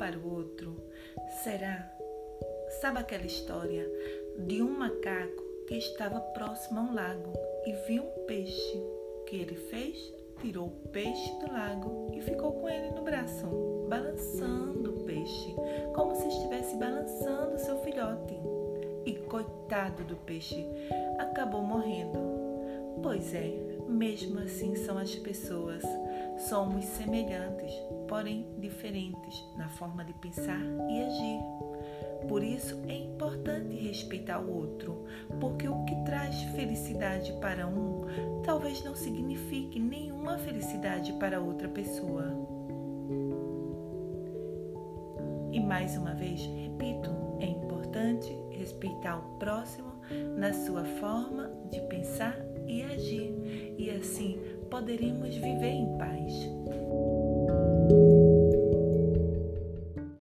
para o outro? Será? Sabe aquela história de um macaco que estava próximo a um lago e viu um peixe? O que ele fez? Tirou o peixe do lago e ficou com ele no braço, balançando o peixe, como se estivesse balançando seu filhote. E coitado do peixe, acabou morrendo. Pois é, mesmo assim são as pessoas. Somos semelhantes, porém diferentes na forma de pensar e agir. Por isso é importante respeitar o outro, porque o que traz felicidade para um talvez não signifique nenhuma felicidade para outra pessoa. E mais uma vez, repito, é importante respeitar o próximo na sua forma de pensar e agir, e assim poderemos viver em paz.